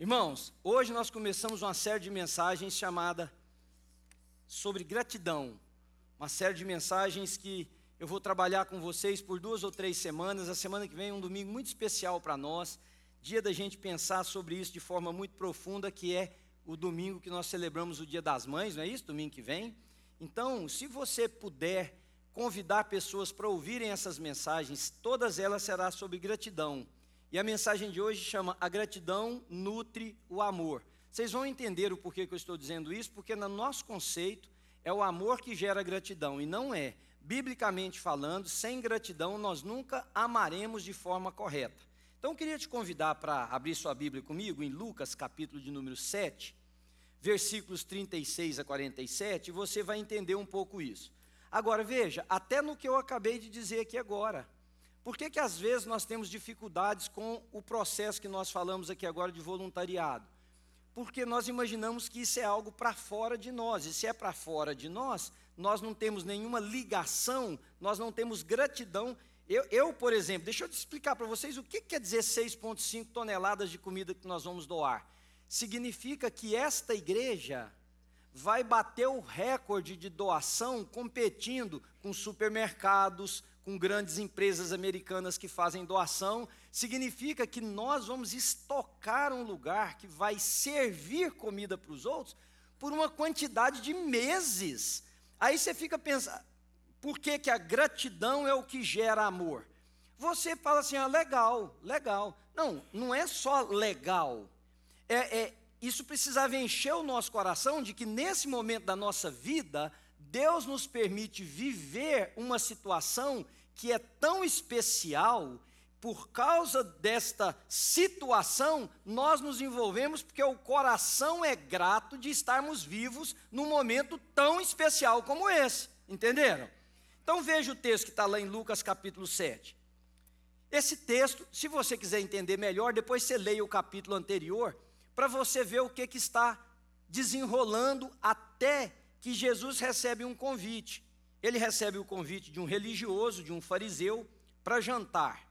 Irmãos, hoje nós começamos uma série de mensagens chamada sobre gratidão. Uma série de mensagens que eu vou trabalhar com vocês por duas ou três semanas. A semana que vem é um domingo muito especial para nós, dia da gente pensar sobre isso de forma muito profunda, que é o domingo que nós celebramos o Dia das Mães, não é isso? Domingo que vem. Então, se você puder convidar pessoas para ouvirem essas mensagens, todas elas serão sobre gratidão. E a mensagem de hoje chama A Gratidão Nutre o Amor. Vocês vão entender o porquê que eu estou dizendo isso, porque no nosso conceito é o amor que gera gratidão, e não é. Biblicamente falando, sem gratidão nós nunca amaremos de forma correta. Então eu queria te convidar para abrir sua Bíblia comigo em Lucas, capítulo de número 7, versículos 36 a 47, e você vai entender um pouco isso. Agora veja, até no que eu acabei de dizer aqui agora, por que, que às vezes nós temos dificuldades com o processo que nós falamos aqui agora de voluntariado? Porque nós imaginamos que isso é algo para fora de nós, e se é para fora de nós, nós não temos nenhuma ligação, nós não temos gratidão. Eu, eu por exemplo, deixa eu te explicar para vocês o que quer dizer 6,5 toneladas de comida que nós vamos doar. Significa que esta igreja vai bater o recorde de doação competindo com supermercados, com grandes empresas americanas que fazem doação, significa que nós vamos estocar um lugar que vai servir comida para os outros por uma quantidade de meses. Aí você fica pensando, por que, que a gratidão é o que gera amor? Você fala assim, ah, legal, legal. Não, não é só legal. É, é, isso precisava encher o nosso coração de que nesse momento da nossa vida, Deus nos permite viver uma situação que é tão especial, por causa desta situação, nós nos envolvemos porque o coração é grato de estarmos vivos num momento tão especial como esse. Entenderam? Então veja o texto que está lá em Lucas capítulo 7. Esse texto, se você quiser entender melhor, depois você leia o capítulo anterior, para você ver o que, que está desenrolando até que Jesus recebe um convite. Ele recebe o convite de um religioso, de um fariseu, para jantar.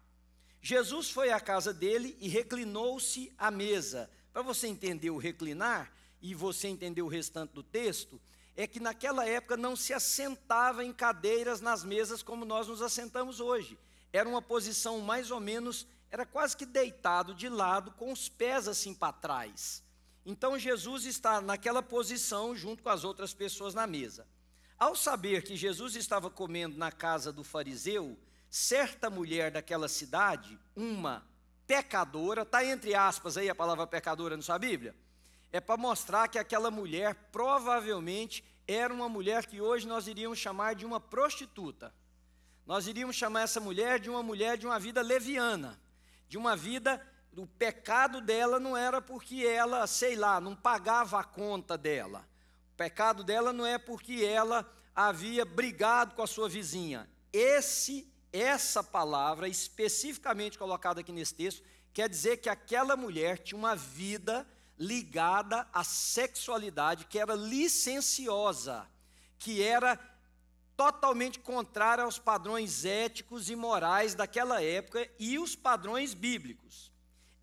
Jesus foi à casa dele e reclinou-se à mesa. Para você entender o reclinar e você entender o restante do texto, é que naquela época não se assentava em cadeiras nas mesas como nós nos assentamos hoje. Era uma posição mais ou menos era quase que deitado de lado, com os pés assim para trás. Então Jesus está naquela posição junto com as outras pessoas na mesa. Ao saber que Jesus estava comendo na casa do fariseu, certa mulher daquela cidade, uma pecadora, está entre aspas aí a palavra pecadora na sua Bíblia, é para mostrar que aquela mulher provavelmente era uma mulher que hoje nós iríamos chamar de uma prostituta. Nós iríamos chamar essa mulher de uma mulher de uma vida leviana de uma vida, o pecado dela não era porque ela, sei lá, não pagava a conta dela. Pecado dela não é porque ela havia brigado com a sua vizinha. Esse, essa palavra especificamente colocada aqui nesse texto quer dizer que aquela mulher tinha uma vida ligada à sexualidade, que era licenciosa, que era totalmente contrária aos padrões éticos e morais daquela época e os padrões bíblicos.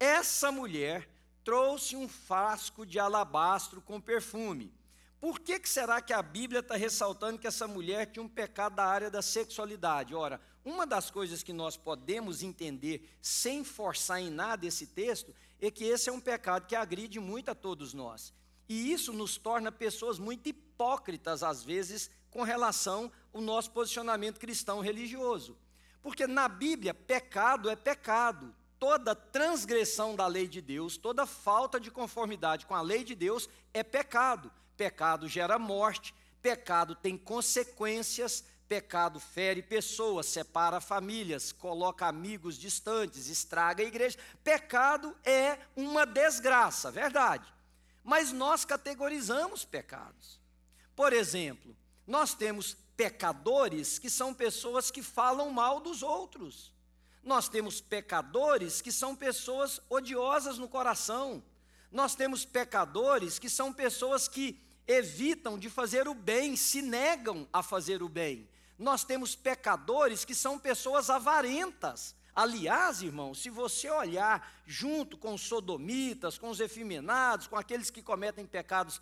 Essa mulher trouxe um frasco de alabastro com perfume. Por que, que será que a Bíblia está ressaltando que essa mulher tinha um pecado da área da sexualidade? Ora, uma das coisas que nós podemos entender sem forçar em nada esse texto é que esse é um pecado que agride muito a todos nós. E isso nos torna pessoas muito hipócritas, às vezes, com relação ao nosso posicionamento cristão religioso. Porque na Bíblia, pecado é pecado. Toda transgressão da lei de Deus, toda falta de conformidade com a lei de Deus é pecado. Pecado gera morte, pecado tem consequências, pecado fere pessoas, separa famílias, coloca amigos distantes, estraga a igreja. Pecado é uma desgraça, verdade. Mas nós categorizamos pecados. Por exemplo, nós temos pecadores que são pessoas que falam mal dos outros. Nós temos pecadores que são pessoas odiosas no coração. Nós temos pecadores que são pessoas que evitam de fazer o bem, se negam a fazer o bem. Nós temos pecadores que são pessoas avarentas. Aliás, irmão, se você olhar junto com os sodomitas, com os efeminados, com aqueles que cometem pecados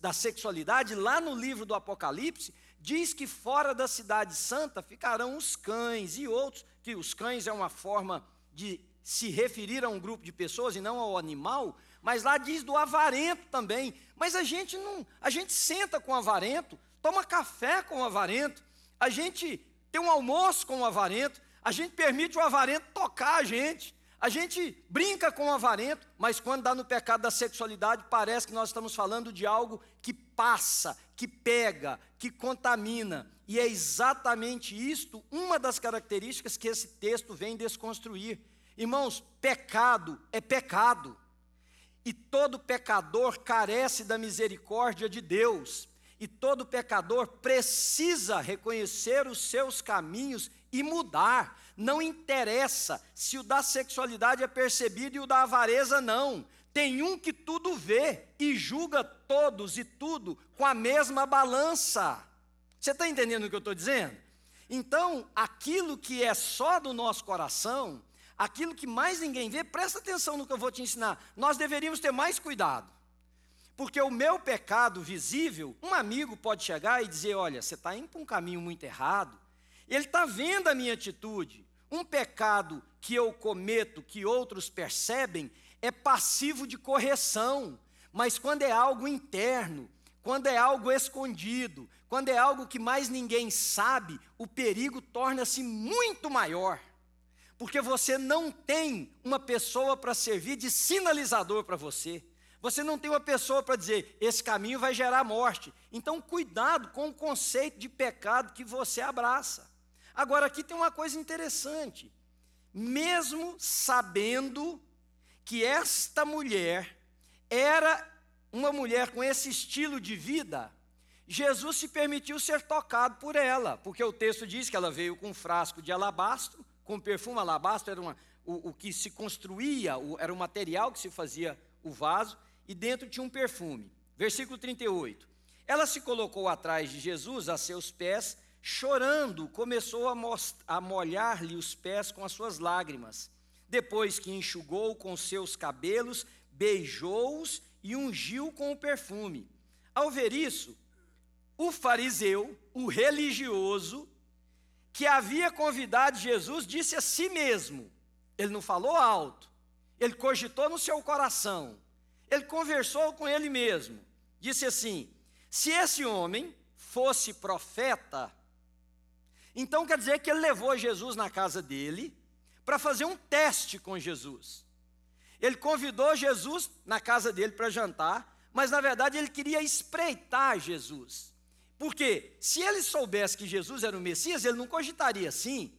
da sexualidade, lá no livro do Apocalipse, diz que fora da cidade santa ficarão os cães e outros, que os cães é uma forma de se referir a um grupo de pessoas e não ao animal, mas lá diz do avarento também. Mas a gente não, a gente senta com o avarento, toma café com o avarento, a gente tem um almoço com o avarento, a gente permite o avarento tocar a gente, a gente brinca com o avarento, mas quando dá no pecado da sexualidade, parece que nós estamos falando de algo que passa, que pega, que contamina. E é exatamente isto, uma das características que esse texto vem desconstruir. Irmãos, pecado é pecado. E todo pecador carece da misericórdia de Deus. E todo pecador precisa reconhecer os seus caminhos e mudar. Não interessa se o da sexualidade é percebido e o da avareza não. Tem um que tudo vê e julga todos e tudo com a mesma balança. Você está entendendo o que eu estou dizendo? Então, aquilo que é só do nosso coração, aquilo que mais ninguém vê, presta atenção no que eu vou te ensinar. Nós deveríamos ter mais cuidado. Porque o meu pecado visível, um amigo pode chegar e dizer: olha, você está indo para um caminho muito errado, ele está vendo a minha atitude. Um pecado que eu cometo, que outros percebem, é passivo de correção. Mas quando é algo interno, quando é algo escondido, quando é algo que mais ninguém sabe, o perigo torna-se muito maior. Porque você não tem uma pessoa para servir de sinalizador para você. Você não tem uma pessoa para dizer, esse caminho vai gerar morte. Então, cuidado com o conceito de pecado que você abraça. Agora, aqui tem uma coisa interessante. Mesmo sabendo que esta mulher era uma mulher com esse estilo de vida, Jesus se permitiu ser tocado por ela, porque o texto diz que ela veio com um frasco de alabastro, com perfume alabastro, era uma, o, o que se construía, o, era o material que se fazia o vaso, e dentro tinha um perfume. Versículo 38. Ela se colocou atrás de Jesus, a seus pés, chorando, começou a, a molhar-lhe os pés com as suas lágrimas. Depois que enxugou com seus cabelos, beijou-os e ungiu com o perfume. Ao ver isso, o fariseu, o religioso, que havia convidado Jesus, disse a si mesmo: ele não falou alto, ele cogitou no seu coração, ele conversou com ele mesmo, disse assim: se esse homem fosse profeta, então quer dizer que ele levou Jesus na casa dele para fazer um teste com Jesus. Ele convidou Jesus na casa dele para jantar, mas na verdade ele queria espreitar Jesus. Porque se ele soubesse que Jesus era o Messias, ele não cogitaria assim.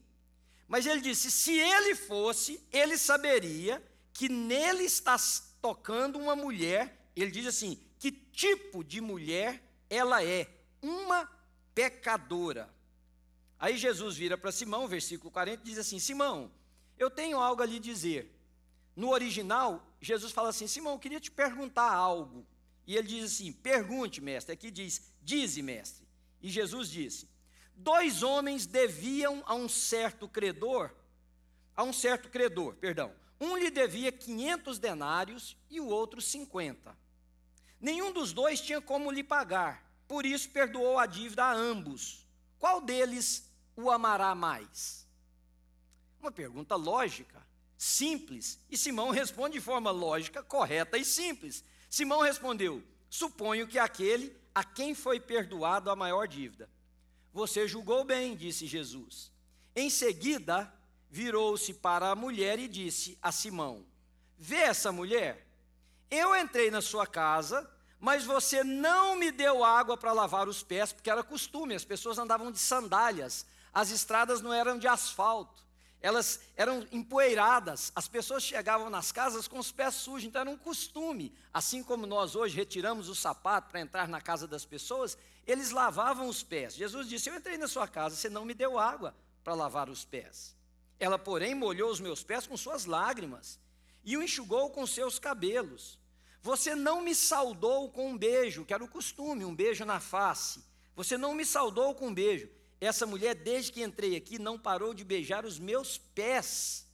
Mas ele disse: se ele fosse, ele saberia que nele está tocando uma mulher. Ele diz assim: que tipo de mulher ela é? Uma pecadora. Aí Jesus vira para Simão, versículo 40, e diz assim: Simão, eu tenho algo a lhe dizer. No original, Jesus fala assim: Simão, eu queria te perguntar algo. E ele diz assim: Pergunte, mestre. Aqui diz: Dize, mestre. E Jesus disse: Dois homens deviam a um certo credor, a um certo credor, perdão. Um lhe devia 500 denários e o outro 50. Nenhum dos dois tinha como lhe pagar, por isso perdoou a dívida a ambos. Qual deles o amará mais? Uma pergunta lógica, simples, e Simão responde de forma lógica, correta e simples. Simão respondeu: Suponho que aquele a quem foi perdoado a maior dívida. Você julgou bem, disse Jesus. Em seguida, virou-se para a mulher e disse a Simão: Vê essa mulher? Eu entrei na sua casa, mas você não me deu água para lavar os pés, porque era costume, as pessoas andavam de sandálias as estradas não eram de asfalto, elas eram empoeiradas, as pessoas chegavam nas casas com os pés sujos, então era um costume. Assim como nós hoje retiramos o sapato para entrar na casa das pessoas, eles lavavam os pés. Jesus disse: Eu entrei na sua casa, você não me deu água para lavar os pés. Ela, porém, molhou os meus pés com suas lágrimas e o enxugou com seus cabelos. Você não me saudou com um beijo, que era o costume, um beijo na face. Você não me saudou com um beijo. Essa mulher, desde que entrei aqui, não parou de beijar os meus pés.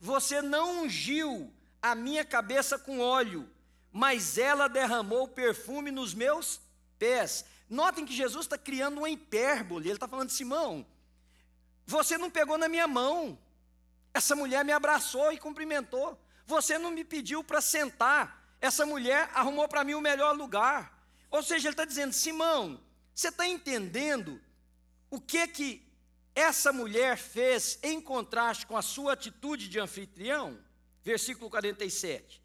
Você não ungiu a minha cabeça com óleo, mas ela derramou perfume nos meus pés. Notem que Jesus está criando uma hipérbole. Ele está falando, Simão, você não pegou na minha mão. Essa mulher me abraçou e cumprimentou. Você não me pediu para sentar. Essa mulher arrumou para mim o melhor lugar. Ou seja, ele está dizendo, Simão, você está entendendo o que que essa mulher fez em contraste com a sua atitude de anfitrião? Versículo 47.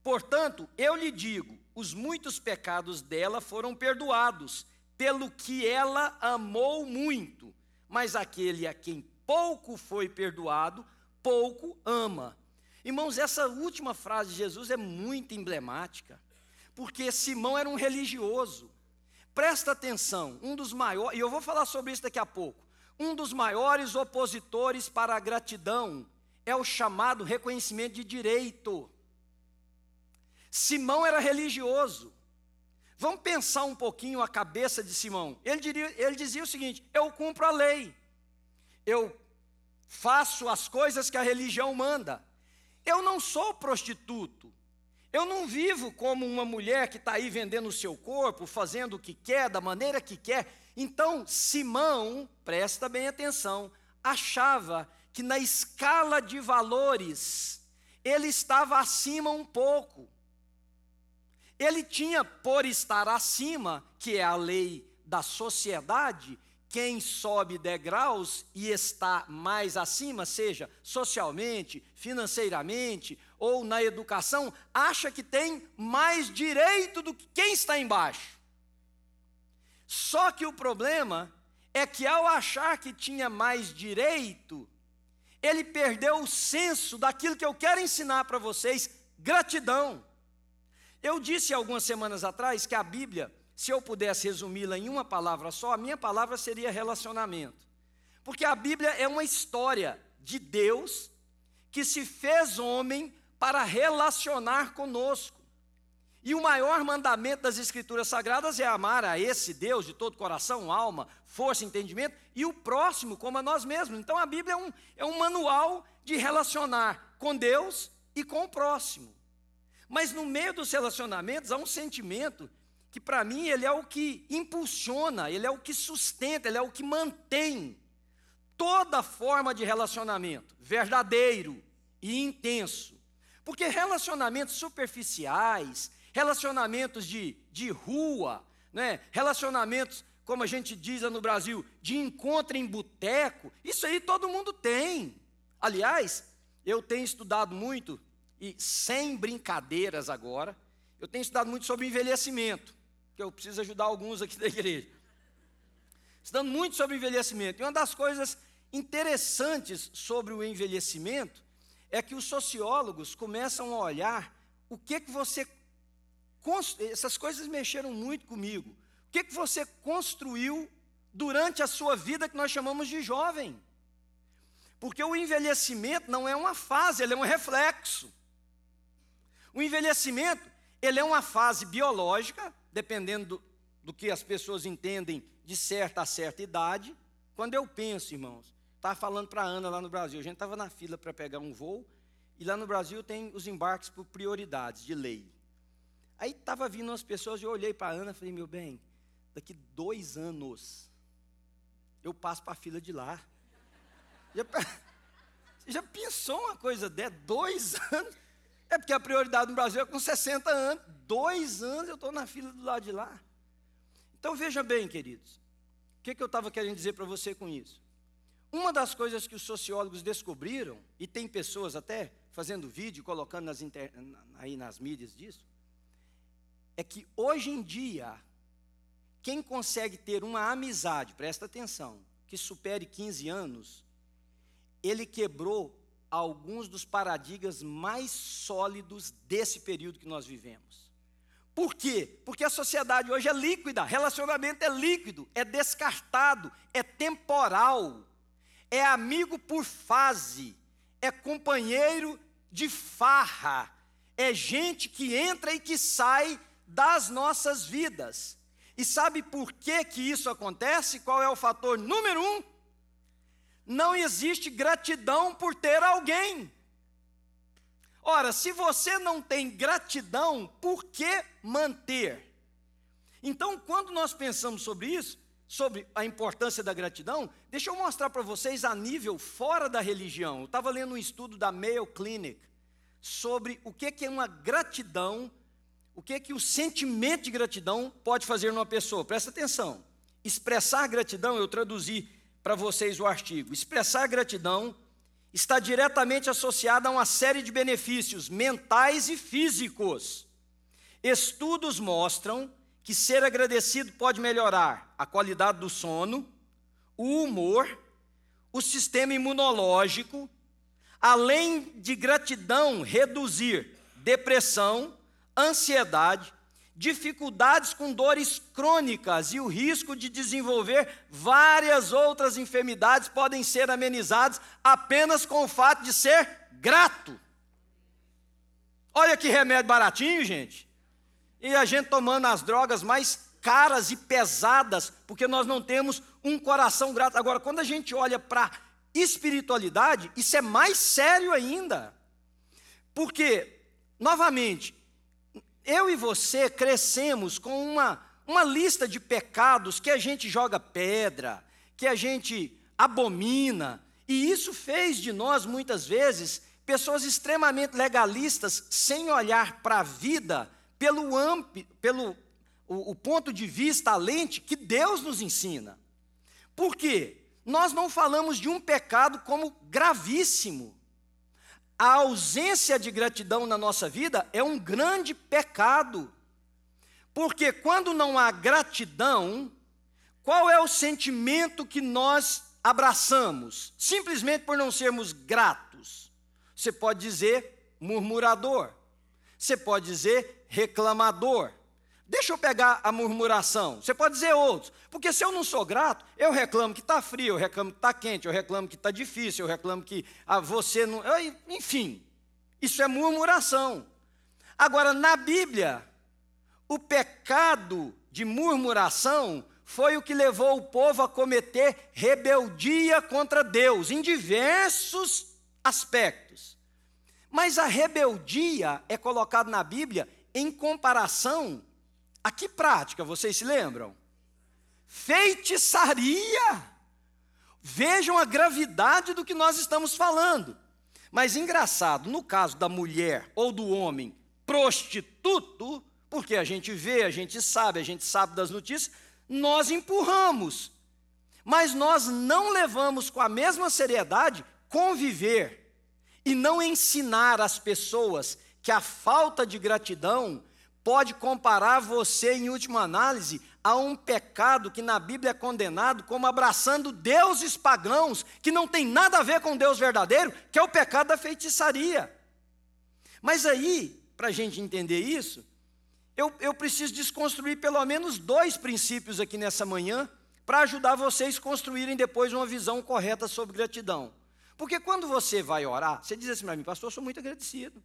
Portanto, eu lhe digo: os muitos pecados dela foram perdoados, pelo que ela amou muito. Mas aquele a quem pouco foi perdoado, pouco ama. Irmãos, essa última frase de Jesus é muito emblemática, porque Simão era um religioso. Presta atenção, um dos maiores, e eu vou falar sobre isso daqui a pouco. Um dos maiores opositores para a gratidão é o chamado reconhecimento de direito. Simão era religioso. Vamos pensar um pouquinho a cabeça de Simão. Ele, diria, ele dizia o seguinte: eu cumpro a lei, eu faço as coisas que a religião manda. Eu não sou prostituto, eu não vivo como uma mulher que está aí vendendo o seu corpo, fazendo o que quer, da maneira que quer. Então, Simão, presta bem atenção, achava que na escala de valores ele estava acima um pouco. Ele tinha, por estar acima, que é a lei da sociedade, quem sobe degraus e está mais acima, seja socialmente, financeiramente ou na educação, acha que tem mais direito do que quem está embaixo. Só que o problema é que ao achar que tinha mais direito, ele perdeu o senso daquilo que eu quero ensinar para vocês: gratidão. Eu disse algumas semanas atrás que a Bíblia, se eu pudesse resumi-la em uma palavra só, a minha palavra seria relacionamento. Porque a Bíblia é uma história de Deus que se fez homem para relacionar conosco. E o maior mandamento das Escrituras Sagradas é amar a esse Deus de todo coração, alma, força, entendimento, e o próximo como a nós mesmos. Então a Bíblia é um, é um manual de relacionar com Deus e com o próximo. Mas no meio dos relacionamentos há um sentimento que para mim ele é o que impulsiona, ele é o que sustenta, ele é o que mantém toda forma de relacionamento verdadeiro e intenso. Porque relacionamentos superficiais, relacionamentos de, de rua, né? relacionamentos, como a gente diz no Brasil, de encontro em boteco, isso aí todo mundo tem. Aliás, eu tenho estudado muito e sem brincadeiras agora, eu tenho estudado muito sobre envelhecimento, que eu preciso ajudar alguns aqui da igreja. Estudando muito sobre envelhecimento. E uma das coisas interessantes sobre o envelhecimento é que os sociólogos começam a olhar o que que você essas coisas mexeram muito comigo. O que que você construiu durante a sua vida que nós chamamos de jovem? Porque o envelhecimento não é uma fase, ele é um reflexo. O envelhecimento, ele é uma fase biológica, dependendo do, do que as pessoas entendem de certa a certa idade. Quando eu penso, irmãos, estava falando para a Ana lá no Brasil, a gente estava na fila para pegar um voo, e lá no Brasil tem os embarques por prioridades de lei. Aí estava vindo umas pessoas, eu olhei para a Ana e falei, meu bem, daqui dois anos eu passo para a fila de lá. Já, você já pensou uma coisa dessa? Dois anos? É porque a prioridade no Brasil é com 60 anos. Dois anos eu estou na fila do lado de lá. Então veja bem, queridos. O que, que eu estava querendo dizer para você com isso? Uma das coisas que os sociólogos descobriram, e tem pessoas até fazendo vídeo, colocando nas inter... aí nas mídias disso, é que hoje em dia, quem consegue ter uma amizade, presta atenção, que supere 15 anos, ele quebrou alguns dos paradigmas mais sólidos desse período que nós vivemos. Por quê? Porque a sociedade hoje é líquida, relacionamento é líquido, é descartado, é temporal, é amigo por fase, é companheiro de farra, é gente que entra e que sai das nossas vidas. E sabe por que, que isso acontece? Qual é o fator número um? Não existe gratidão por ter alguém. Ora, se você não tem gratidão, por que manter? Então, quando nós pensamos sobre isso, sobre a importância da gratidão, deixa eu mostrar para vocês a nível fora da religião. Eu estava lendo um estudo da Mayo Clinic sobre o que é uma gratidão, o que é que o sentimento de gratidão pode fazer numa pessoa. Presta atenção. Expressar gratidão, eu traduzi para vocês o artigo. Expressar gratidão está diretamente associada a uma série de benefícios mentais e físicos. Estudos mostram que ser agradecido pode melhorar a qualidade do sono, o humor, o sistema imunológico, além de gratidão, reduzir depressão, ansiedade, dificuldades com dores crônicas e o risco de desenvolver várias outras enfermidades podem ser amenizados apenas com o fato de ser grato. Olha que remédio baratinho, gente. E a gente tomando as drogas mais caras e pesadas, porque nós não temos um coração grato. Agora, quando a gente olha para espiritualidade, isso é mais sério ainda. Porque, novamente, eu e você crescemos com uma, uma lista de pecados que a gente joga pedra, que a gente abomina, e isso fez de nós, muitas vezes, pessoas extremamente legalistas, sem olhar para a vida pelo, amp, pelo o, o ponto de vista, a lente que Deus nos ensina. Por quê? Nós não falamos de um pecado como gravíssimo a ausência de gratidão na nossa vida é um grande pecado. Porque quando não há gratidão, qual é o sentimento que nós abraçamos? Simplesmente por não sermos gratos. Você pode dizer murmurador, você pode dizer reclamador, Deixa eu pegar a murmuração. Você pode dizer outros. Porque se eu não sou grato, eu reclamo que está frio, eu reclamo que está quente, eu reclamo que está difícil, eu reclamo que ah, você não. Enfim, isso é murmuração. Agora, na Bíblia, o pecado de murmuração foi o que levou o povo a cometer rebeldia contra Deus, em diversos aspectos. Mas a rebeldia é colocada na Bíblia em comparação a que prática, vocês se lembram? Feitiçaria. Vejam a gravidade do que nós estamos falando. Mas engraçado, no caso da mulher ou do homem prostituto, porque a gente vê, a gente sabe, a gente sabe das notícias, nós empurramos. Mas nós não levamos com a mesma seriedade conviver e não ensinar as pessoas que a falta de gratidão pode comparar você, em última análise, a um pecado que na Bíblia é condenado como abraçando deuses pagãos, que não tem nada a ver com Deus verdadeiro, que é o pecado da feitiçaria. Mas aí, para a gente entender isso, eu, eu preciso desconstruir pelo menos dois princípios aqui nessa manhã, para ajudar vocês a construírem depois uma visão correta sobre gratidão. Porque quando você vai orar, você diz assim para mim, pastor, eu sou muito agradecido.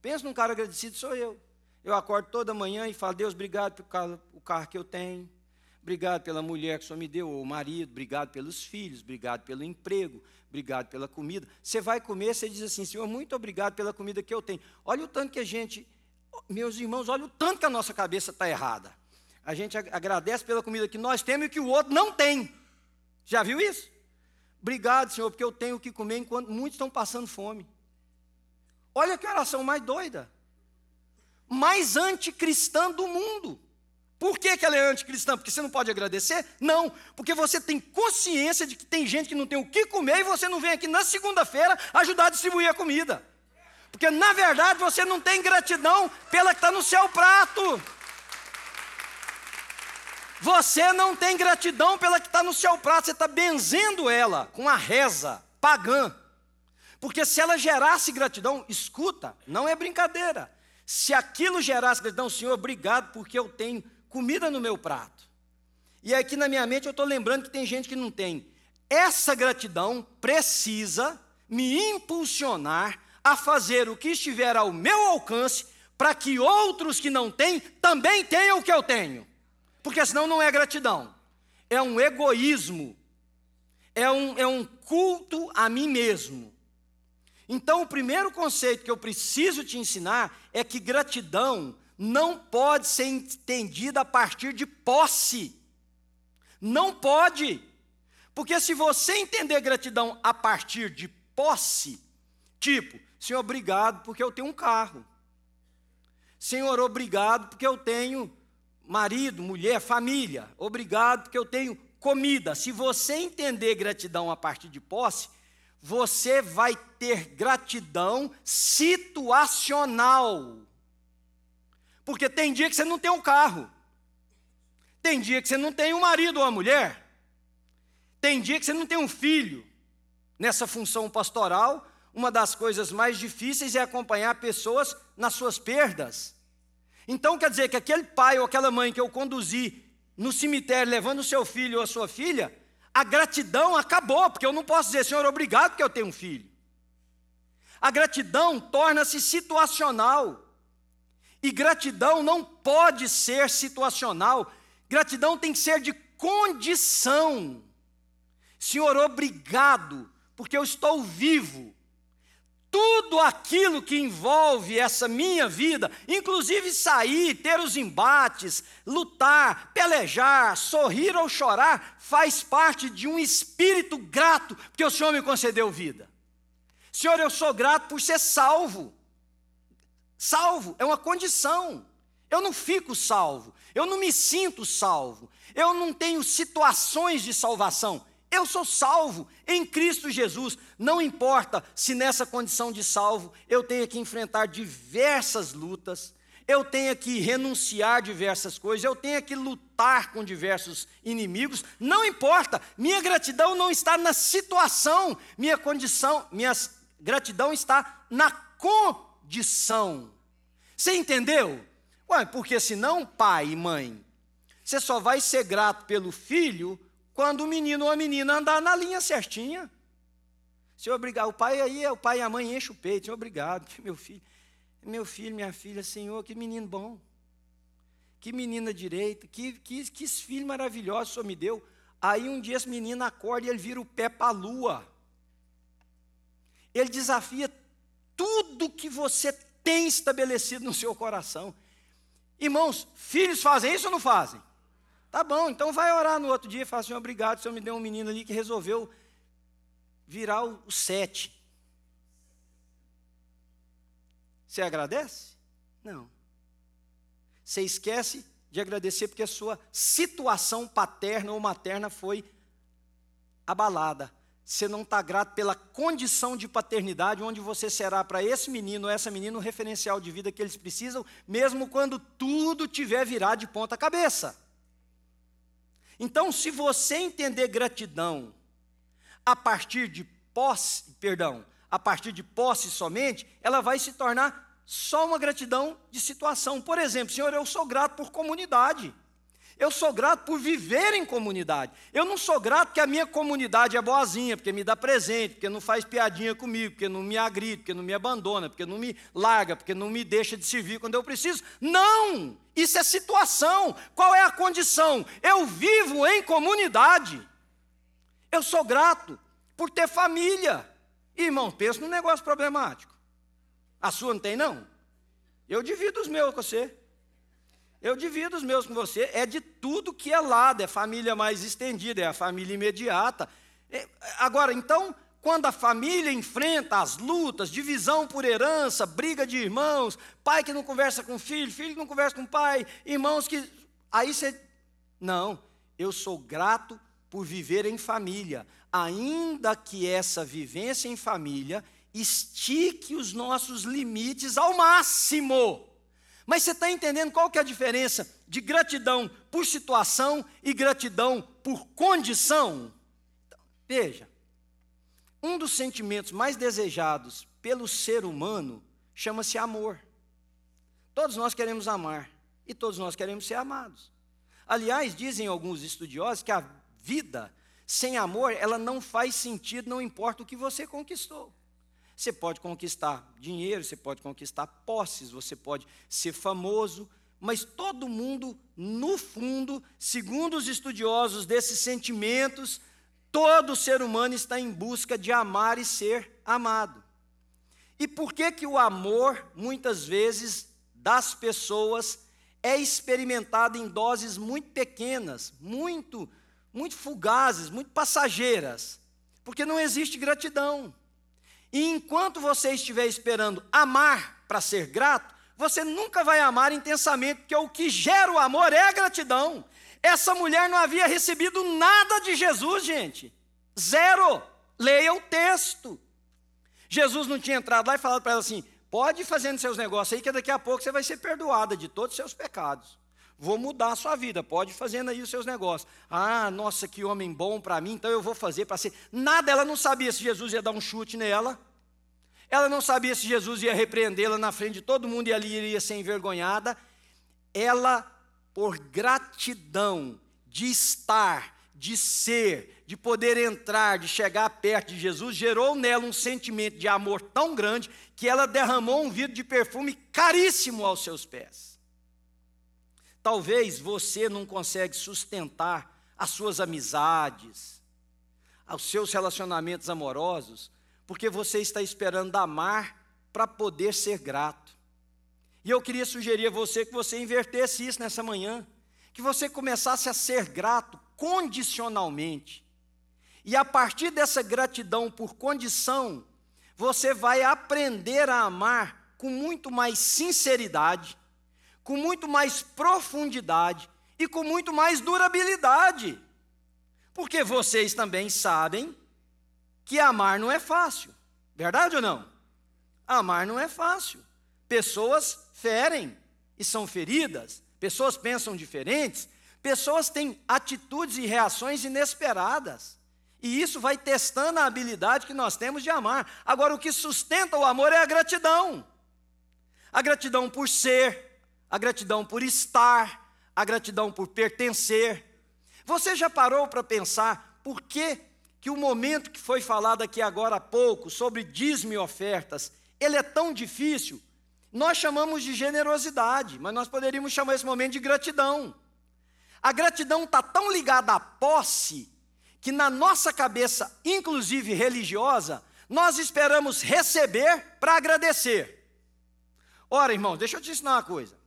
Pensa num cara agradecido, sou eu. Eu acordo toda manhã e falo, Deus, obrigado pelo carro, o carro que eu tenho, obrigado pela mulher que o Senhor me deu, ou o marido, obrigado pelos filhos, obrigado pelo emprego, obrigado pela comida. Você vai comer, você diz assim, Senhor, muito obrigado pela comida que eu tenho. Olha o tanto que a gente, meus irmãos, olha o tanto que a nossa cabeça está errada. A gente agradece pela comida que nós temos e que o outro não tem. Já viu isso? Obrigado, Senhor, porque eu tenho o que comer enquanto muitos estão passando fome. Olha que oração mais doida mais anticristã do mundo. Por que, que ela é anticristã? Porque você não pode agradecer? Não, porque você tem consciência de que tem gente que não tem o que comer e você não vem aqui na segunda-feira ajudar a distribuir a comida. Porque na verdade você não tem gratidão pela que está no seu prato. Você não tem gratidão pela que está no seu prato, você está benzendo ela com a reza pagã. Porque se ela gerasse gratidão, escuta, não é brincadeira. Se aquilo gerasse gratidão, Senhor, obrigado porque eu tenho comida no meu prato. E aqui na minha mente eu estou lembrando que tem gente que não tem. Essa gratidão precisa me impulsionar a fazer o que estiver ao meu alcance para que outros que não têm também tenham o que eu tenho. Porque senão não é gratidão. É um egoísmo. É um, é um culto a mim mesmo. Então, o primeiro conceito que eu preciso te ensinar é que gratidão não pode ser entendida a partir de posse. Não pode. Porque se você entender gratidão a partir de posse, tipo, Senhor, obrigado porque eu tenho um carro. Senhor, obrigado porque eu tenho marido, mulher, família. Obrigado porque eu tenho comida. Se você entender gratidão a partir de posse, você vai ter gratidão situacional. Porque tem dia que você não tem um carro. Tem dia que você não tem um marido ou uma mulher. Tem dia que você não tem um filho. Nessa função pastoral, uma das coisas mais difíceis é acompanhar pessoas nas suas perdas. Então quer dizer que aquele pai ou aquela mãe que eu conduzi no cemitério levando o seu filho ou a sua filha, a gratidão acabou, porque eu não posso dizer, Senhor, obrigado porque eu tenho um filho. A gratidão torna-se situacional. E gratidão não pode ser situacional. Gratidão tem que ser de condição. Senhor, obrigado, porque eu estou vivo. Tudo aquilo que envolve essa minha vida, inclusive sair, ter os embates, lutar, pelejar, sorrir ou chorar, faz parte de um espírito grato, porque o Senhor me concedeu vida. Senhor, eu sou grato por ser salvo. Salvo é uma condição. Eu não fico salvo, eu não me sinto salvo, eu não tenho situações de salvação. Eu sou salvo em Cristo Jesus. Não importa se nessa condição de salvo eu tenha que enfrentar diversas lutas, eu tenha que renunciar diversas coisas, eu tenha que lutar com diversos inimigos, não importa. Minha gratidão não está na situação, minha condição, minha gratidão está na condição. Você entendeu? Ué, porque senão, pai e mãe, você só vai ser grato pelo filho quando o menino ou a menina andar na linha certinha. Senhor, obrigado. O pai aí, o pai e a mãe enchem o peito. Senhor, obrigado, meu filho. Meu filho, minha filha, Senhor, que menino bom. Que menina direita, que, que, que filho maravilhoso o Senhor me deu. Aí um dia esse menino acorda e ele vira o pé para a lua. Ele desafia tudo que você tem estabelecido no seu coração. Irmãos, filhos fazem isso ou não fazem? Tá bom, então vai orar no outro dia e fala assim: obrigado, o Senhor me deu um menino ali que resolveu virar o, sete. Você agradece? Não. Você esquece de agradecer porque a sua situação paterna ou materna foi abalada. Você não está grato pela condição de paternidade, onde você será para esse menino ou essa menina o referencial de vida que eles precisam, mesmo quando tudo tiver virado de ponta cabeça. Então, se você entender gratidão a partir de posse, perdão, a partir de posse somente, ela vai se tornar só uma gratidão de situação. Por exemplo, Senhor, eu sou grato por comunidade. Eu sou grato por viver em comunidade. Eu não sou grato porque a minha comunidade é boazinha, porque me dá presente, porque não faz piadinha comigo, porque não me agride, porque não me abandona, porque não me larga, porque não me deixa de servir quando eu preciso. Não! Isso é situação. Qual é a condição? Eu vivo em comunidade. Eu sou grato por ter família. Irmão, pensa num negócio problemático. A sua não tem, não? Eu divido os meus com você. Eu divido os meus com você, é de tudo que é lado, é família mais estendida, é a família imediata. É, agora, então, quando a família enfrenta as lutas, divisão por herança, briga de irmãos, pai que não conversa com filho, filho que não conversa com pai, irmãos que. Aí você. Não, eu sou grato por viver em família, ainda que essa vivência em família estique os nossos limites ao máximo. Mas você está entendendo qual que é a diferença de gratidão por situação e gratidão por condição? Então, veja, um dos sentimentos mais desejados pelo ser humano chama-se amor. Todos nós queremos amar e todos nós queremos ser amados. Aliás, dizem alguns estudiosos que a vida sem amor, ela não faz sentido, não importa o que você conquistou. Você pode conquistar dinheiro, você pode conquistar posses, você pode ser famoso, mas todo mundo, no fundo, segundo os estudiosos desses sentimentos, todo ser humano está em busca de amar e ser amado. E por que que o amor, muitas vezes, das pessoas é experimentado em doses muito pequenas, muito, muito fugazes, muito passageiras? Porque não existe gratidão. E enquanto você estiver esperando amar para ser grato, você nunca vai amar intensamente, porque o que gera o amor é a gratidão. Essa mulher não havia recebido nada de Jesus, gente. Zero. Leia o texto. Jesus não tinha entrado lá e falado para ela assim: pode ir fazendo seus negócios aí, que daqui a pouco você vai ser perdoada de todos os seus pecados. Vou mudar a sua vida, pode fazendo aí os seus negócios. Ah, nossa, que homem bom para mim, então eu vou fazer para ser. Nada, ela não sabia se Jesus ia dar um chute nela. Ela não sabia se Jesus ia repreendê-la na frente de todo mundo e ali iria ser envergonhada. Ela, por gratidão de estar, de ser, de poder entrar, de chegar perto de Jesus, gerou nela um sentimento de amor tão grande que ela derramou um vidro de perfume caríssimo aos seus pés. Talvez você não consegue sustentar as suas amizades, os seus relacionamentos amorosos, porque você está esperando amar para poder ser grato. E eu queria sugerir a você que você invertesse isso nessa manhã, que você começasse a ser grato condicionalmente. E a partir dessa gratidão por condição, você vai aprender a amar com muito mais sinceridade, com muito mais profundidade e com muito mais durabilidade. Porque vocês também sabem que amar não é fácil. Verdade ou não? Amar não é fácil. Pessoas ferem e são feridas, pessoas pensam diferentes, pessoas têm atitudes e reações inesperadas. E isso vai testando a habilidade que nós temos de amar. Agora, o que sustenta o amor é a gratidão. A gratidão por ser, a gratidão por estar, a gratidão por pertencer. Você já parou para pensar por que que o momento que foi falado aqui agora há pouco, sobre dízimo e ofertas, ele é tão difícil, nós chamamos de generosidade, mas nós poderíamos chamar esse momento de gratidão. A gratidão está tão ligada à posse, que na nossa cabeça, inclusive religiosa, nós esperamos receber para agradecer. Ora, irmão, deixa eu te ensinar uma coisa.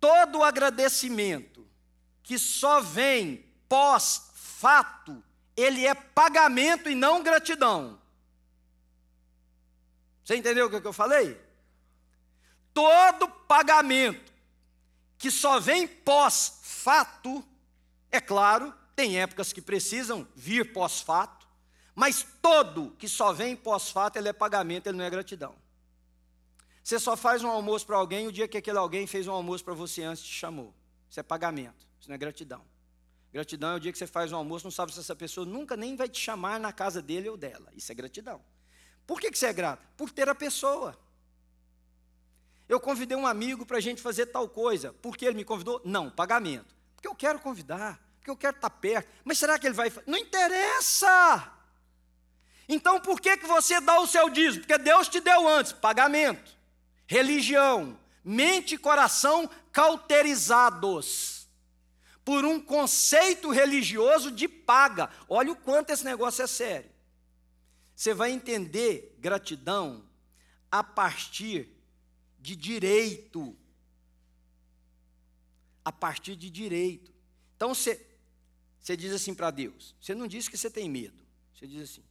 Todo agradecimento que só vem pós-fato, ele é pagamento e não gratidão. Você entendeu o que eu falei? Todo pagamento que só vem pós-fato, é claro, tem épocas que precisam vir pós-fato, mas todo que só vem pós-fato, ele é pagamento, ele não é gratidão. Você só faz um almoço para alguém o dia que aquele alguém fez um almoço para você antes te chamou. Isso é pagamento, isso não é gratidão. Gratidão é o dia que você faz um almoço, não sabe se essa pessoa nunca nem vai te chamar na casa dele ou dela. Isso é gratidão. Por que, que você é grato? Por ter a pessoa. Eu convidei um amigo para a gente fazer tal coisa. Por que ele me convidou? Não, pagamento. Porque eu quero convidar, porque eu quero estar perto. Mas será que ele vai. Não interessa! Então por que, que você dá o seu dízimo? Porque Deus te deu antes pagamento, religião, mente e coração cauterizados por um conceito religioso de paga. Olha o quanto esse negócio é sério. Você vai entender gratidão a partir de direito. A partir de direito. Então você, você diz assim para Deus: você não diz que você tem medo. Você diz assim: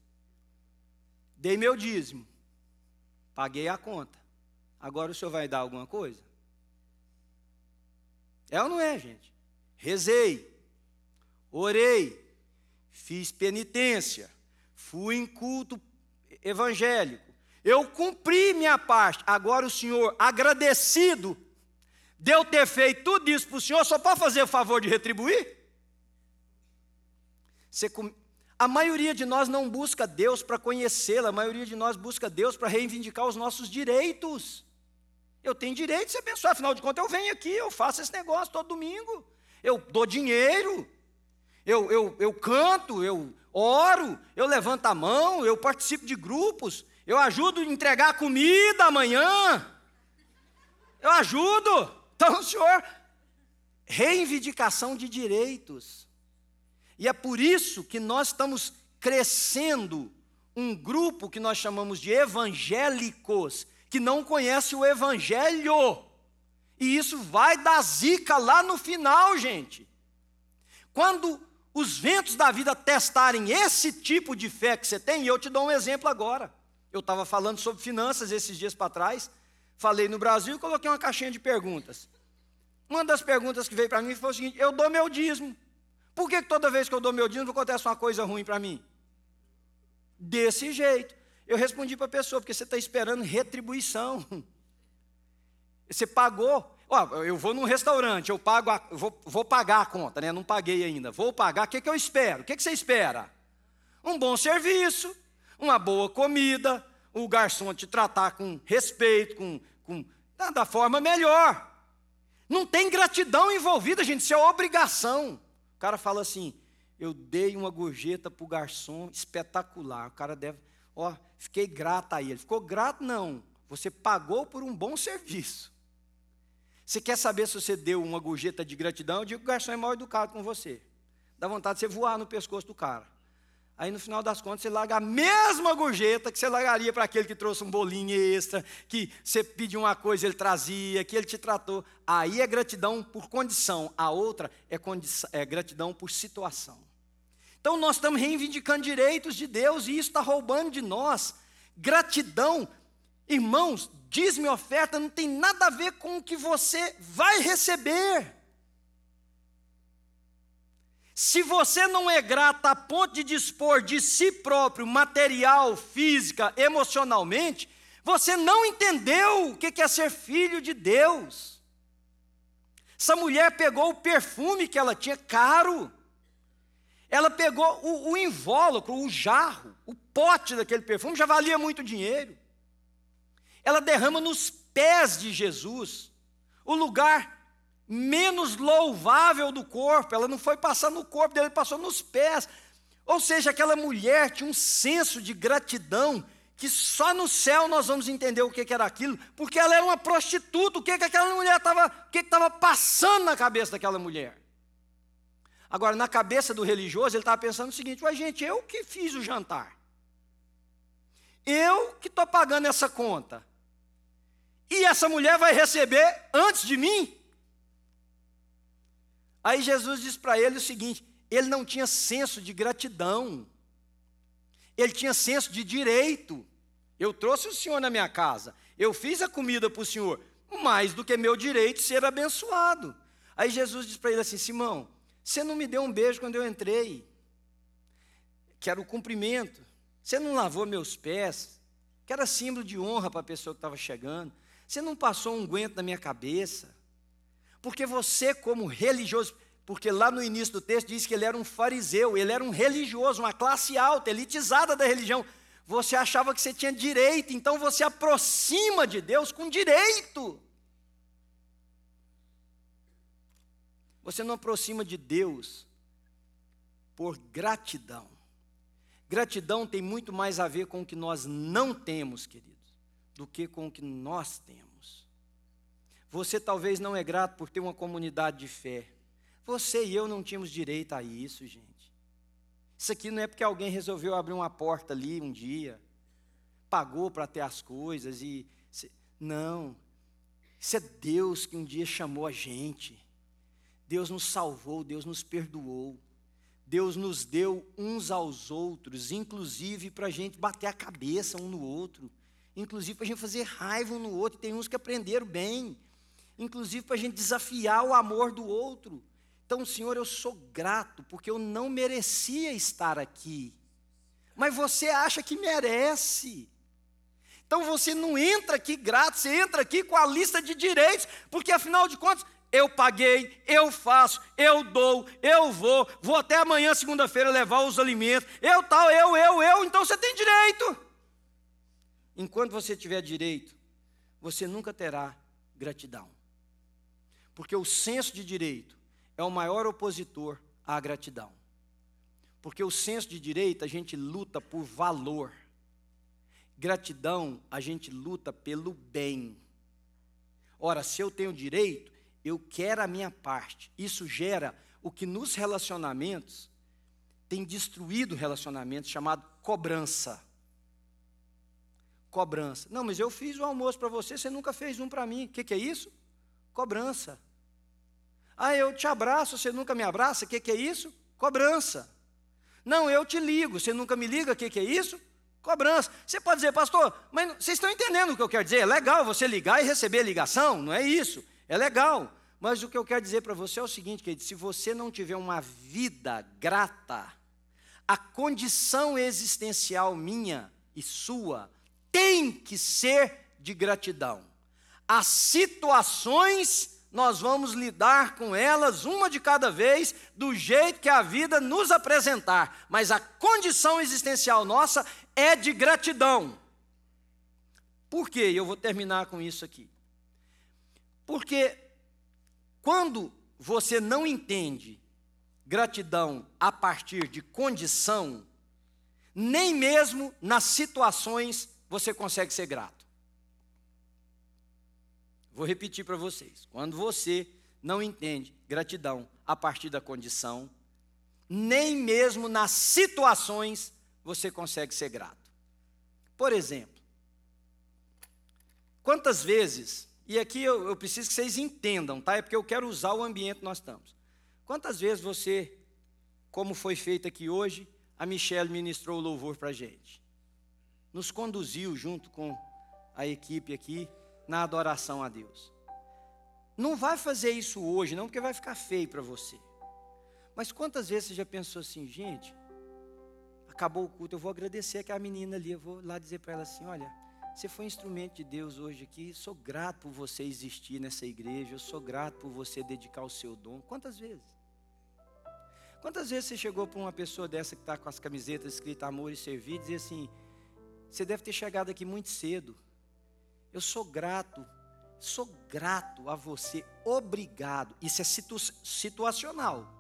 dei meu dízimo, paguei a conta. Agora o senhor vai dar alguma coisa? É ou não é, gente? rezei, orei, fiz penitência, fui em culto evangélico, eu cumpri minha parte. Agora o Senhor, agradecido de eu ter feito tudo isso para o Senhor, só pode fazer o favor de retribuir? Você, a maioria de nós não busca Deus para conhecê-lo, a maioria de nós busca Deus para reivindicar os nossos direitos. Eu tenho direito de ser abençoado, afinal de contas eu venho aqui, eu faço esse negócio todo domingo. Eu dou dinheiro, eu, eu, eu canto, eu oro, eu levanto a mão, eu participo de grupos, eu ajudo a entregar comida amanhã, eu ajudo, Então, senhor, reivindicação de direitos. E é por isso que nós estamos crescendo um grupo que nós chamamos de evangélicos, que não conhece o evangelho. E isso vai dar zica lá no final, gente. Quando os ventos da vida testarem esse tipo de fé que você tem, e eu te dou um exemplo agora. Eu estava falando sobre finanças esses dias para trás, falei no Brasil e coloquei uma caixinha de perguntas. Uma das perguntas que veio para mim foi o seguinte: eu dou meu dízimo. Por que, que toda vez que eu dou meu dízimo acontece uma coisa ruim para mim? Desse jeito. Eu respondi para a pessoa, porque você está esperando retribuição. Você pagou. Ó, eu vou num restaurante, eu pago a, vou, vou, pagar a conta, né? Não paguei ainda. Vou pagar, o que, que eu espero? O que, que você espera? Um bom serviço, uma boa comida, o garçom te tratar com respeito, com, com da forma melhor. Não tem gratidão envolvida, gente, isso é obrigação. O cara fala assim: eu dei uma gorjeta para o garçom espetacular. O cara deve, ó, fiquei grato a ele. Ficou grato? Não. Você pagou por um bom serviço. Você quer saber se você deu uma gorjeta de gratidão? Eu digo que o garçom é mal educado com você. Dá vontade de você voar no pescoço do cara. Aí no final das contas você larga a mesma gorjeta que você largaria para aquele que trouxe um bolinho extra, que você pediu uma coisa ele trazia, que ele te tratou. Aí é gratidão por condição, a outra é, é gratidão por situação. Então nós estamos reivindicando direitos de Deus e isso está roubando de nós. Gratidão, irmãos, diz-me oferta não tem nada a ver com o que você vai receber. Se você não é grato a ponto de dispor de si próprio, material, física, emocionalmente, você não entendeu o que é ser filho de Deus. Essa mulher pegou o perfume que ela tinha, caro. Ela pegou o, o invólucro, o jarro, o pote daquele perfume, já valia muito dinheiro. Ela derrama nos pés de Jesus, o lugar menos louvável do corpo, ela não foi passar no corpo dele, passou nos pés. Ou seja, aquela mulher tinha um senso de gratidão que só no céu nós vamos entender o que, era aquilo, porque ela era uma prostituta, o que, que aquela mulher estava, o que estava passando na cabeça daquela mulher. Agora, na cabeça do religioso, ele estava pensando o seguinte: ué, gente, eu que fiz o jantar, eu que estou pagando essa conta, e essa mulher vai receber antes de mim? Aí Jesus diz para ele o seguinte: ele não tinha senso de gratidão, ele tinha senso de direito. Eu trouxe o senhor na minha casa, eu fiz a comida para o senhor, mais do que meu direito ser abençoado. Aí Jesus diz para ele assim: Simão, você não me deu um beijo quando eu entrei, que era o cumprimento, você não lavou meus pés, que era símbolo de honra para a pessoa que estava chegando, você não passou um guento na minha cabeça. Porque você, como religioso, porque lá no início do texto diz que ele era um fariseu, ele era um religioso, uma classe alta, elitizada da religião. Você achava que você tinha direito, então você aproxima de Deus com direito. Você não aproxima de Deus por gratidão. Gratidão tem muito mais a ver com o que nós não temos, queridos, do que com o que nós temos. Você talvez não é grato por ter uma comunidade de fé. Você e eu não tínhamos direito a isso, gente. Isso aqui não é porque alguém resolveu abrir uma porta ali um dia, pagou para ter as coisas e. Não. Isso é Deus que um dia chamou a gente. Deus nos salvou, Deus nos perdoou. Deus nos deu uns aos outros, inclusive para a gente bater a cabeça um no outro, inclusive para a gente fazer raiva um no outro. Tem uns que aprenderam bem, inclusive para a gente desafiar o amor do outro. Então, Senhor, eu sou grato, porque eu não merecia estar aqui, mas você acha que merece. Então você não entra aqui grato, você entra aqui com a lista de direitos, porque afinal de contas, eu paguei, eu faço, eu dou, eu vou, vou até amanhã, segunda-feira, levar os alimentos, eu tal, eu, eu, eu, então você tem direito. Enquanto você tiver direito, você nunca terá gratidão. Porque o senso de direito é o maior opositor à gratidão. Porque o senso de direito a gente luta por valor. Gratidão a gente luta pelo bem. Ora, se eu tenho direito, eu quero a minha parte. Isso gera o que nos relacionamentos tem destruído relacionamentos, chamado cobrança. Cobrança. Não, mas eu fiz o almoço para você, você nunca fez um para mim. O que, que é isso? Cobrança. Ah, eu te abraço, você nunca me abraça. O que, que é isso? Cobrança. Não, eu te ligo, você nunca me liga. O que, que é isso? Cobrança. Você pode dizer, pastor, mas vocês estão entendendo o que eu quero dizer? É legal você ligar e receber ligação, não é isso. É legal. Mas o que eu quero dizer para você é o seguinte, querido: se você não tiver uma vida grata, a condição existencial minha e sua tem que ser de gratidão. As situações nós vamos lidar com elas uma de cada vez, do jeito que a vida nos apresentar, mas a condição existencial nossa é de gratidão. Por quê? Eu vou terminar com isso aqui. Porque quando você não entende gratidão a partir de condição, nem mesmo nas situações você consegue ser grato. Vou repetir para vocês. Quando você não entende gratidão a partir da condição, nem mesmo nas situações você consegue ser grato. Por exemplo, quantas vezes, e aqui eu, eu, preciso que vocês entendam, tá? É porque eu quero usar o ambiente que nós estamos. Quantas vezes você, como foi feito aqui hoje, a Michelle ministrou o louvor para a gente? Nos conduziu junto com a equipe aqui na adoração a Deus. Não vai fazer isso hoje, não, porque vai ficar feio para você. Mas quantas vezes você já pensou assim, gente, acabou o culto, eu vou agradecer aquela menina ali, eu vou lá dizer para ela assim: olha, você foi instrumento de Deus hoje aqui, sou grato por você existir nessa igreja, eu sou grato por você dedicar o seu dom. Quantas vezes? Quantas vezes você chegou para uma pessoa dessa que está com as camisetas escritas amor e servir e dizer assim: você deve ter chegado aqui muito cedo. Eu sou grato, sou grato a você, obrigado. Isso é situ situacional.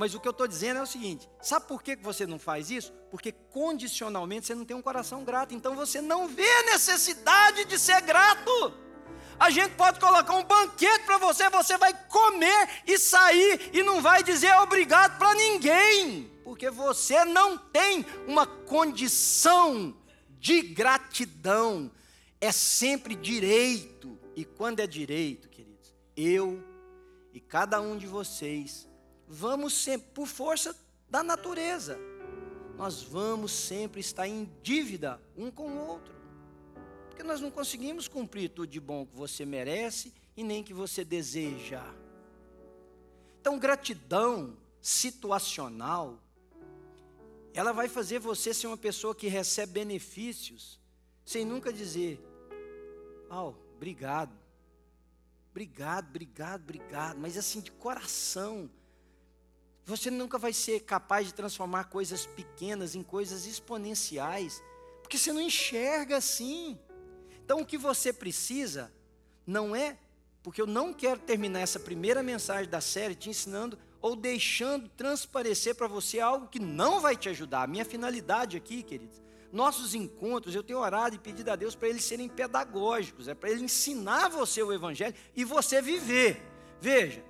Mas o que eu estou dizendo é o seguinte: sabe por que você não faz isso? Porque condicionalmente você não tem um coração grato, então você não vê a necessidade de ser grato. A gente pode colocar um banquete para você, você vai comer e sair e não vai dizer obrigado para ninguém, porque você não tem uma condição de gratidão. É sempre direito, e quando é direito, queridos, eu e cada um de vocês vamos sempre, por força da natureza, nós vamos sempre estar em dívida um com o outro. Porque nós não conseguimos cumprir tudo de bom que você merece e nem que você deseja. Então, gratidão situacional, ela vai fazer você ser uma pessoa que recebe benefícios, sem nunca dizer, oh, obrigado, obrigado, obrigado, obrigado, mas assim de coração, você nunca vai ser capaz de transformar coisas pequenas em coisas exponenciais, porque você não enxerga assim. Então o que você precisa não é, porque eu não quero terminar essa primeira mensagem da série te ensinando ou deixando transparecer para você algo que não vai te ajudar. A minha finalidade aqui, queridos, nossos encontros, eu tenho orado e pedido a Deus para eles serem pedagógicos, é para ele ensinar você o evangelho e você viver. Veja,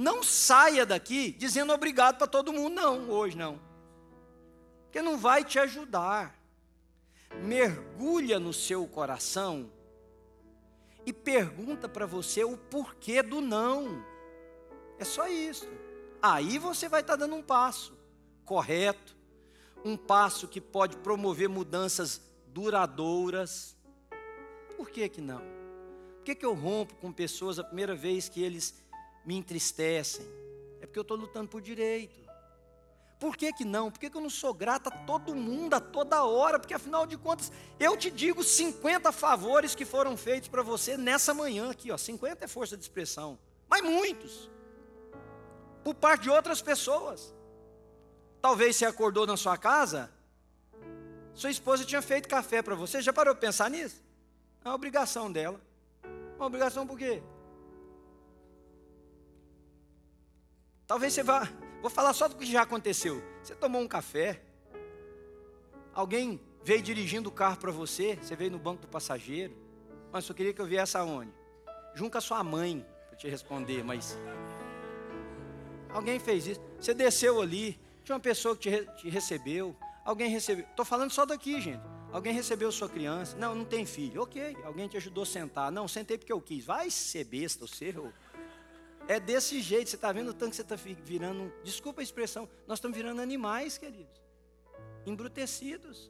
não saia daqui dizendo obrigado para todo mundo, não, hoje não. Porque não vai te ajudar. Mergulha no seu coração e pergunta para você o porquê do não. É só isso. Aí você vai estar tá dando um passo correto, um passo que pode promover mudanças duradouras. Por que que não? Por que, que eu rompo com pessoas a primeira vez que eles me entristecem. É porque eu estou lutando por direito. Por que, que não? Por que, que eu não sou grata a todo mundo, a toda hora? Porque afinal de contas, eu te digo 50 favores que foram feitos para você nessa manhã aqui, ó. 50 é força de expressão, mas muitos. Por parte de outras pessoas. Talvez você acordou na sua casa, sua esposa tinha feito café para você. Já parou para pensar nisso? É uma obrigação dela. Uma obrigação por quê? Talvez você vá. Vou falar só do que já aconteceu. Você tomou um café. Alguém veio dirigindo o carro para você. Você veio no banco do passageiro. Mas só queria que eu viesse aonde? Junto com a sua mãe. Para te responder, mas. Alguém fez isso. Você desceu ali, tinha uma pessoa que te, re, te recebeu. Alguém recebeu. Estou falando só daqui, gente. Alguém recebeu sua criança. Não, não tem filho. Ok. Alguém te ajudou a sentar. Não, sentei porque eu quis. Vai ser besta, o seu. É desse jeito. Você está vendo o tanto que você está virando. Desculpa a expressão. Nós estamos virando animais, queridos. Embrutecidos.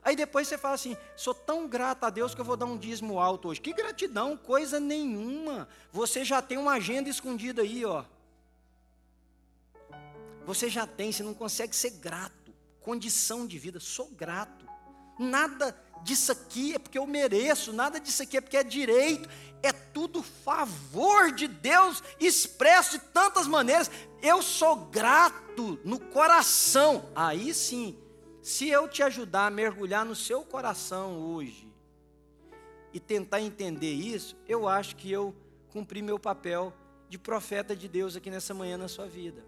Aí depois você fala assim: sou tão grato a Deus que eu vou dar um dízimo alto hoje. Que gratidão, coisa nenhuma. Você já tem uma agenda escondida aí, ó. Você já tem, você não consegue ser grato. Condição de vida, sou grato. Nada disso aqui é porque eu mereço, nada disso aqui é porque é direito. É tudo favor de Deus expresso de tantas maneiras. Eu sou grato no coração. Aí sim se eu te ajudar a mergulhar no seu coração hoje e tentar entender isso, eu acho que eu cumpri meu papel de profeta de Deus aqui nessa manhã na sua vida.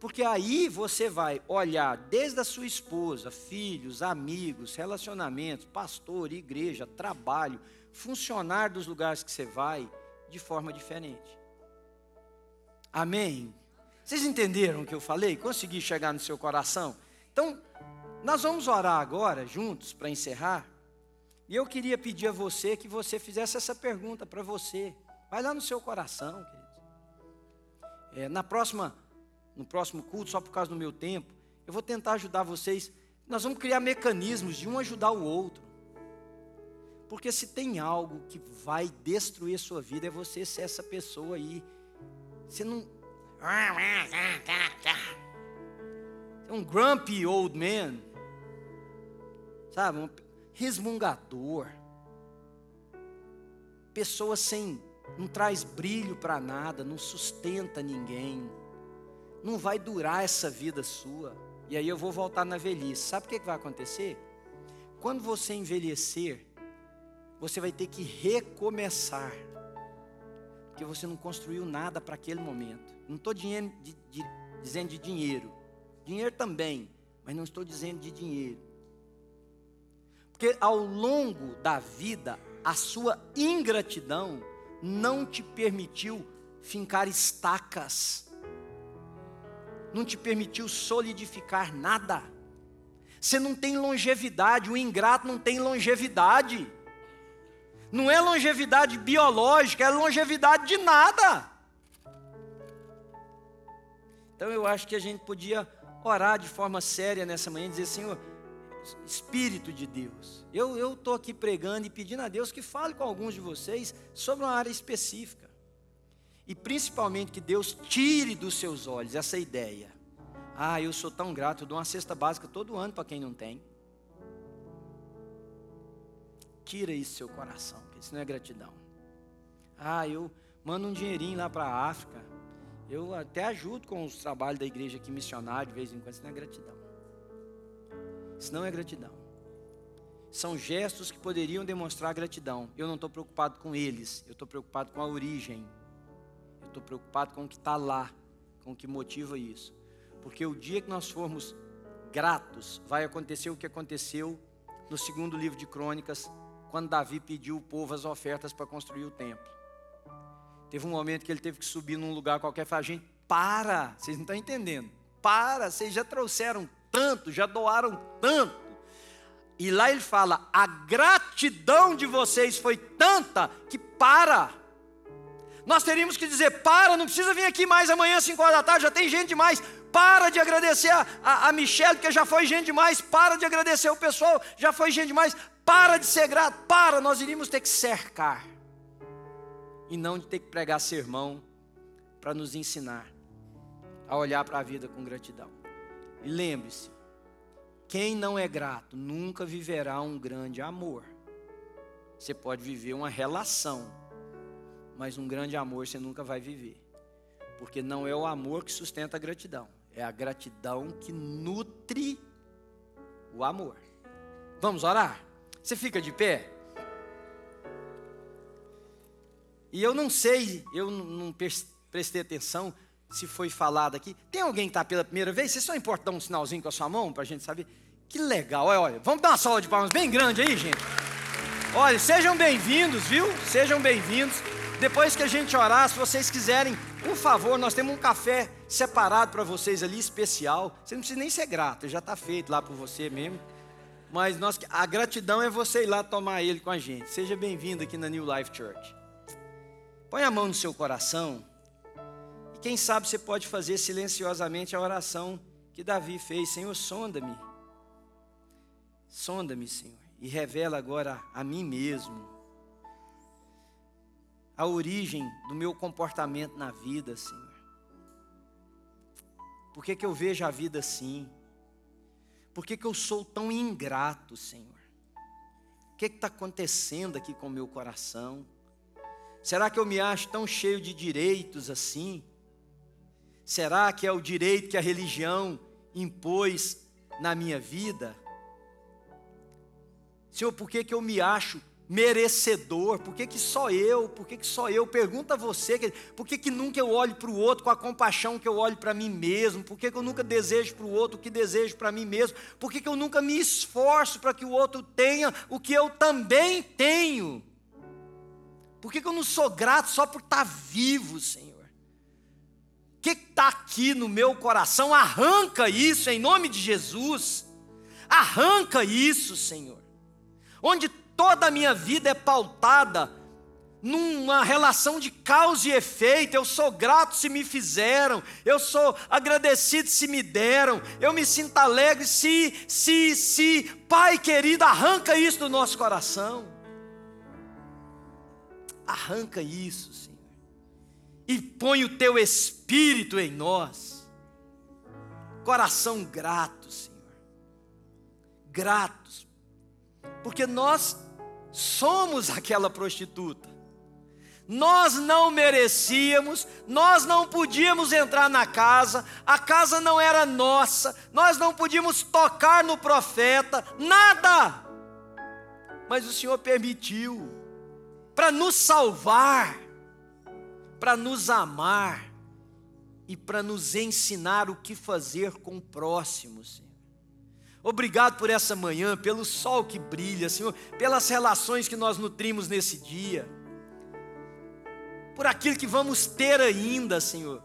Porque aí você vai olhar desde a sua esposa, filhos, amigos, relacionamentos, pastor, igreja, trabalho, funcionar dos lugares que você vai, de forma diferente. Amém? Vocês entenderam o que eu falei? Consegui chegar no seu coração? Então, nós vamos orar agora juntos para encerrar. E eu queria pedir a você que você fizesse essa pergunta para você. Vai lá no seu coração, querido. É, na próxima, no próximo culto, só por causa do meu tempo, eu vou tentar ajudar vocês. Nós vamos criar mecanismos de um ajudar o outro. Porque se tem algo que vai destruir a sua vida, é você ser essa pessoa aí. Você não. É um grumpy old man sabe? Um resmungador. Pessoa sem, não traz brilho para nada, não sustenta ninguém. Não vai durar essa vida sua. E aí eu vou voltar na velhice. Sabe o que vai acontecer? Quando você envelhecer, você vai ter que recomeçar. Porque você não construiu nada para aquele momento. Não estou dizendo de dinheiro. Dinheiro também, mas não estou dizendo de dinheiro. Porque ao longo da vida, a sua ingratidão não te permitiu fincar estacas, não te permitiu solidificar nada. Você não tem longevidade, o ingrato não tem longevidade. Não é longevidade biológica, é longevidade de nada. Então eu acho que a gente podia orar de forma séria nessa manhã e dizer: Senhor, Espírito de Deus. Eu estou aqui pregando e pedindo a Deus que fale com alguns de vocês sobre uma área específica. E principalmente que Deus tire dos seus olhos essa ideia. Ah, eu sou tão grato, eu dou uma cesta básica todo ano para quem não tem. Tira isso do seu coração, porque isso não é gratidão. Ah, eu mando um dinheirinho lá para a África. Eu até ajudo com os trabalhos da igreja aqui missionário de vez em quando, isso não é gratidão. Isso não é gratidão. São gestos que poderiam demonstrar gratidão. Eu não estou preocupado com eles, eu estou preocupado com a origem. Eu estou preocupado com o que está lá, com o que motiva isso. Porque o dia que nós formos gratos, vai acontecer o que aconteceu no segundo livro de Crônicas, quando Davi pediu o povo as ofertas para construir o templo. Teve um momento que ele teve que subir num lugar qualquer e falar: gente, para, vocês não estão entendendo. Para, vocês já trouxeram tanto, já doaram tanto. E lá ele fala: a gratidão de vocês foi tanta que para. Nós teríamos que dizer: para, não precisa vir aqui mais amanhã, às 5 horas da tarde, já tem gente demais. Para de agradecer a, a, a Michelle, porque já foi gente demais. Para de agradecer o pessoal, já foi gente demais. Para de ser grato, para. Nós iríamos ter que cercar. E não de ter que pregar sermão para nos ensinar a olhar para a vida com gratidão. E lembre-se: quem não é grato nunca viverá um grande amor. Você pode viver uma relação, mas um grande amor você nunca vai viver. Porque não é o amor que sustenta a gratidão, é a gratidão que nutre o amor. Vamos orar? Você fica de pé? E eu não sei, eu não prestei atenção se foi falado aqui. Tem alguém que está pela primeira vez? Você só importa dar um sinalzinho com a sua mão para a gente saber? Que legal, olha, olha. Vamos dar uma salva de palmas bem grande aí, gente. Olha, sejam bem-vindos, viu? Sejam bem-vindos. Depois que a gente orar, se vocês quiserem, por favor, nós temos um café separado para vocês ali, especial. Você não precisa nem ser grato, já está feito lá por você mesmo. Mas nós, a gratidão é você ir lá tomar ele com a gente. Seja bem-vindo aqui na New Life Church. Põe a mão no seu coração. E quem sabe você pode fazer silenciosamente a oração que Davi fez. Senhor, sonda-me. Sonda-me, Senhor. E revela agora a mim mesmo a origem do meu comportamento na vida, Senhor. Por que, que eu vejo a vida assim? Por que, que eu sou tão ingrato, Senhor? O que está acontecendo aqui com o meu coração? Será que eu me acho tão cheio de direitos assim? Será que é o direito que a religião impôs na minha vida? Senhor, por que, que eu me acho merecedor, por que, que só eu, por que, que só eu? Pergunta a você, por que, que nunca eu olho para o outro com a compaixão que eu olho para mim mesmo? Por que, que eu nunca desejo para o outro o que desejo para mim mesmo? Por que, que eu nunca me esforço para que o outro tenha o que eu também tenho? Por que, que eu não sou grato só por estar tá vivo, Senhor? O que está aqui no meu coração? Arranca isso em nome de Jesus. Arranca isso, Senhor. Onde toda a minha vida é pautada numa relação de causa e efeito. Eu sou grato se me fizeram, eu sou agradecido se me deram, eu me sinto alegre se, se, se. Pai querido, arranca isso do nosso coração. Arranca isso, Senhor. E põe o teu espírito em nós. Coração grato, Senhor. Gratos. Porque nós somos aquela prostituta. Nós não merecíamos, nós não podíamos entrar na casa, a casa não era nossa, nós não podíamos tocar no profeta, nada. Mas o Senhor permitiu, para nos salvar, para nos amar e para nos ensinar o que fazer com o próximo, Senhor. Obrigado por essa manhã, pelo sol que brilha, Senhor, pelas relações que nós nutrimos nesse dia, por aquilo que vamos ter ainda, Senhor.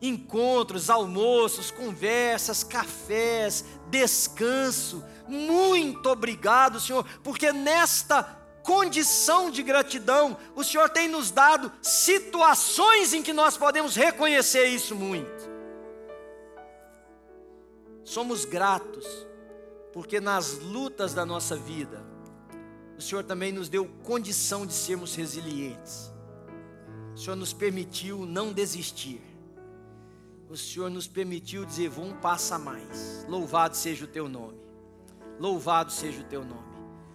Encontros, almoços, conversas, cafés, descanso. Muito obrigado, Senhor, porque nesta condição de gratidão, o Senhor tem nos dado situações em que nós podemos reconhecer isso muito. Somos gratos porque nas lutas da nossa vida, o Senhor também nos deu condição de sermos resilientes. O Senhor nos permitiu não desistir. O Senhor nos permitiu dizer: vou um passo a mais. Louvado seja o teu nome. Louvado seja o teu nome.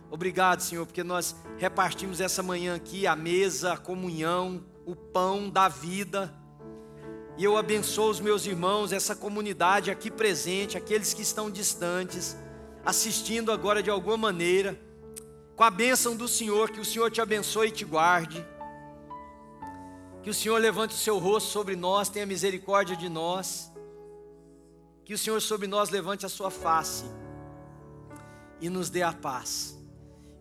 Obrigado, Senhor, porque nós repartimos essa manhã aqui a mesa, a comunhão, o pão da vida. E eu abençoo os meus irmãos, essa comunidade aqui presente, aqueles que estão distantes assistindo agora de alguma maneira, com a bênção do Senhor, que o Senhor te abençoe e te guarde, que o Senhor levante o seu rosto sobre nós, tenha misericórdia de nós, que o Senhor sobre nós levante a sua face e nos dê a paz.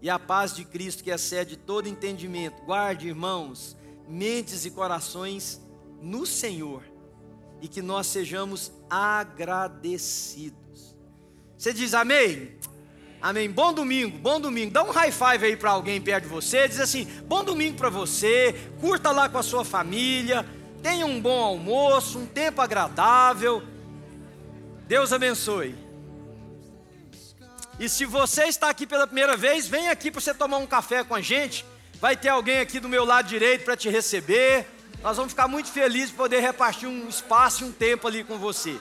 E a paz de Cristo que excede todo entendimento, guarde, irmãos, mentes e corações no Senhor, e que nós sejamos agradecidos. Você diz amém? Amém. Bom domingo, bom domingo. Dá um high five aí para alguém perto de você. Diz assim: bom domingo para você. Curta lá com a sua família. Tenha um bom almoço, um tempo agradável. Deus abençoe. E se você está aqui pela primeira vez, vem aqui para você tomar um café com a gente. Vai ter alguém aqui do meu lado direito para te receber. Nós vamos ficar muito felizes de poder repartir um espaço e um tempo ali com você.